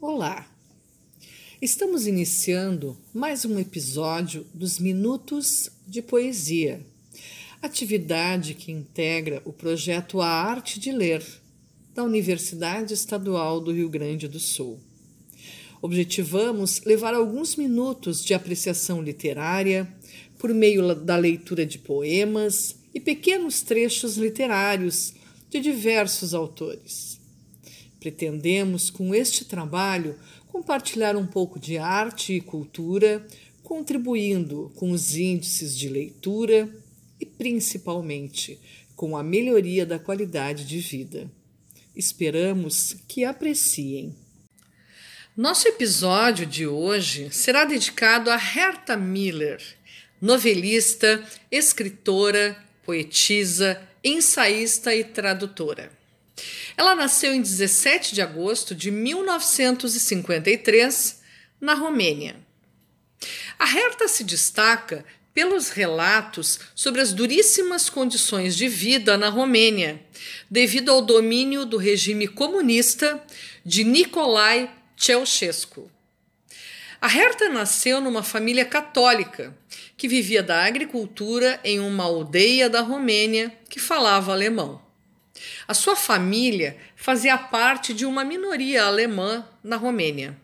Olá! Estamos iniciando mais um episódio dos Minutos de Poesia, atividade que integra o projeto A Arte de Ler da Universidade Estadual do Rio Grande do Sul. Objetivamos levar alguns minutos de apreciação literária por meio da leitura de poemas e pequenos trechos literários de diversos autores. Pretendemos, com este trabalho, compartilhar um pouco de arte e cultura, contribuindo com os índices de leitura e, principalmente, com a melhoria da qualidade de vida. Esperamos que apreciem. Nosso episódio de hoje será dedicado a Herta Miller, novelista, escritora, poetisa, ensaísta e tradutora. Ela nasceu em 17 de agosto de 1953 na Romênia. A Herta se destaca pelos relatos sobre as duríssimas condições de vida na Romênia, devido ao domínio do regime comunista de Nicolae Ceausescu. A Herta nasceu numa família católica que vivia da agricultura em uma aldeia da Romênia que falava alemão. A sua família fazia parte de uma minoria alemã na Romênia.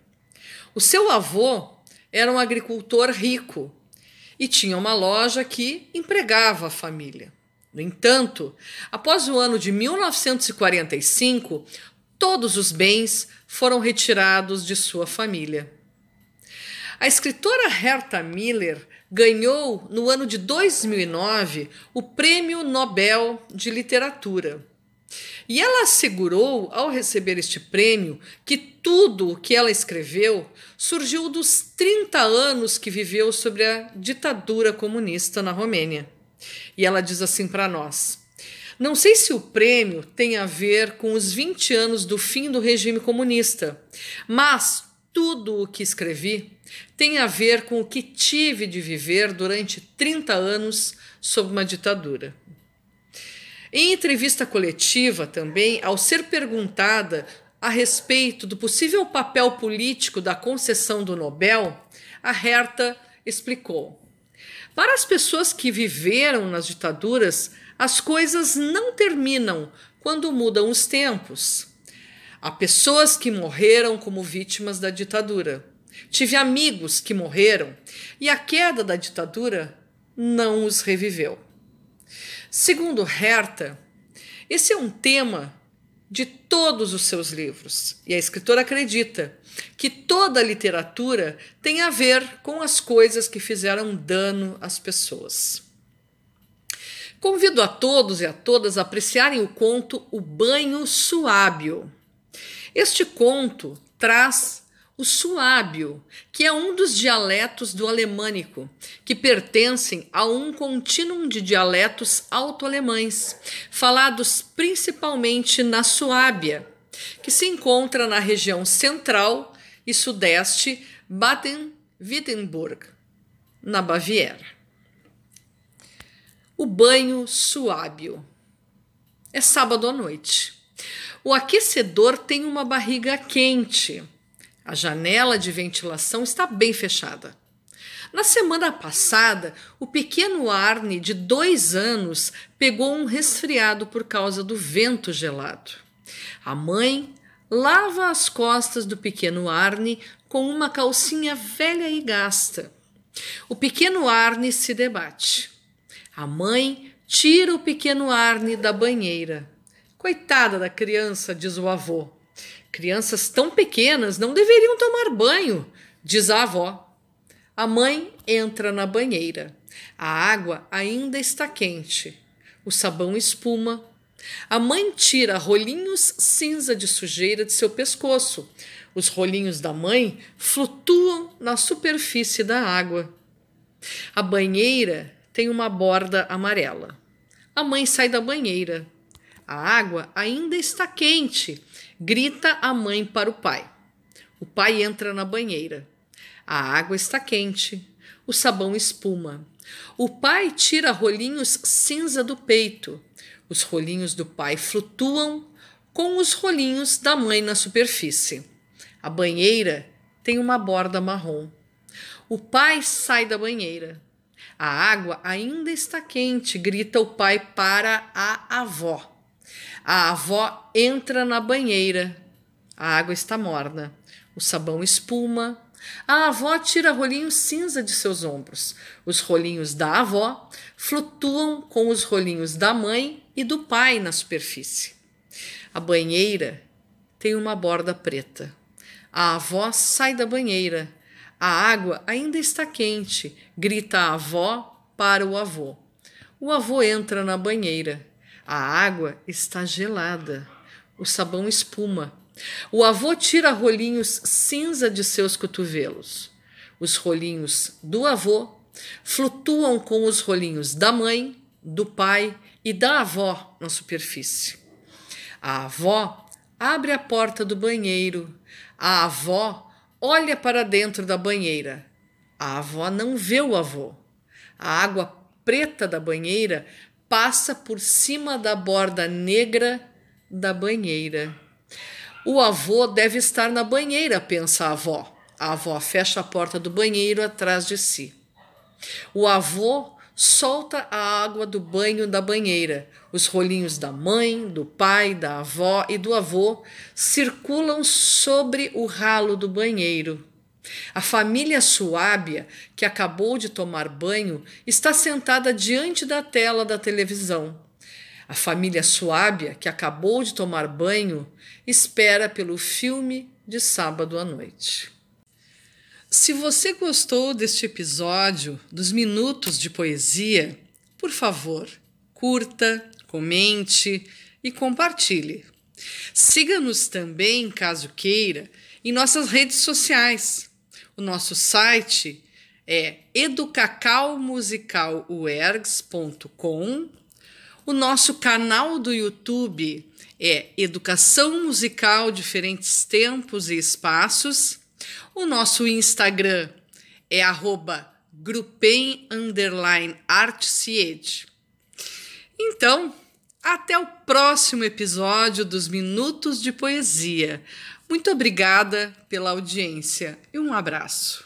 O seu avô era um agricultor rico e tinha uma loja que empregava a família. No entanto, após o ano de 1945, todos os bens foram retirados de sua família. A escritora Herta Miller ganhou, no ano de 2009, o Prêmio Nobel de Literatura e ela assegurou, ao receber este prêmio, que tudo o que ela escreveu surgiu dos 30 anos que viveu sobre a ditadura comunista na Romênia. E ela diz assim para nós: Não sei se o prêmio tem a ver com os 20 anos do fim do regime comunista, mas tudo o que escrevi tem a ver com o que tive de viver durante 30 anos sob uma ditadura. Em entrevista coletiva também, ao ser perguntada a respeito do possível papel político da concessão do Nobel, a Herta explicou: Para as pessoas que viveram nas ditaduras, as coisas não terminam quando mudam os tempos. Há pessoas que morreram como vítimas da ditadura. Tive amigos que morreram e a queda da ditadura não os reviveu. Segundo Herta, esse é um tema de todos os seus livros, e a escritora acredita que toda a literatura tem a ver com as coisas que fizeram dano às pessoas. Convido a todos e a todas a apreciarem o conto O Banho Suábio. Este conto traz o suábio, que é um dos dialetos do alemânico, que pertencem a um contínuo de dialetos alto-alemães, falados principalmente na Suábia, que se encontra na região central e sudeste Baden-Württemberg, na Baviera. O banho suábio. É sábado à noite. O aquecedor tem uma barriga quente a janela de ventilação está bem fechada. Na semana passada, o pequeno Arne, de dois anos, pegou um resfriado por causa do vento gelado. A mãe lava as costas do pequeno Arne com uma calcinha velha e gasta. O pequeno Arne se debate. A mãe tira o pequeno Arne da banheira. Coitada da criança, diz o avô. Crianças tão pequenas não deveriam tomar banho, diz a avó. A mãe entra na banheira. A água ainda está quente. O sabão espuma. A mãe tira rolinhos cinza de sujeira de seu pescoço. Os rolinhos da mãe flutuam na superfície da água. A banheira tem uma borda amarela. A mãe sai da banheira. A água ainda está quente Grita a mãe para o pai. O pai entra na banheira. A água está quente. O sabão espuma. O pai tira rolinhos cinza do peito. Os rolinhos do pai flutuam com os rolinhos da mãe na superfície. A banheira tem uma borda marrom. O pai sai da banheira. A água ainda está quente, grita o pai para a avó. A avó entra na banheira. A água está morna. O sabão espuma. A avó tira rolinhos cinza de seus ombros. Os rolinhos da avó flutuam com os rolinhos da mãe e do pai na superfície. A banheira tem uma borda preta. A avó sai da banheira. A água ainda está quente, grita a avó para o avô. O avô entra na banheira. A água está gelada. O sabão espuma. O avô tira rolinhos cinza de seus cotovelos. Os rolinhos do avô flutuam com os rolinhos da mãe, do pai e da avó na superfície. A avó abre a porta do banheiro. A avó olha para dentro da banheira. A avó não vê o avô. A água preta da banheira passa por cima da borda negra da banheira. O avô deve estar na banheira, pensa a avó. A avó fecha a porta do banheiro atrás de si. O avô solta a água do banho da banheira. Os rolinhos da mãe, do pai, da avó e do avô circulam sobre o ralo do banheiro. A família Suábia, que acabou de tomar banho, está sentada diante da tela da televisão. A família Suábia, que acabou de tomar banho, espera pelo filme de sábado à noite. Se você gostou deste episódio dos Minutos de Poesia, por favor, curta, comente e compartilhe. Siga-nos também, caso queira, em nossas redes sociais. O nosso site é educacalmusicalwergs.com. O nosso canal do YouTube é Educação Musical Diferentes Tempos e Espaços. O nosso Instagram é arroba Então, até o próximo episódio dos Minutos de Poesia. Muito obrigada pela audiência e um abraço.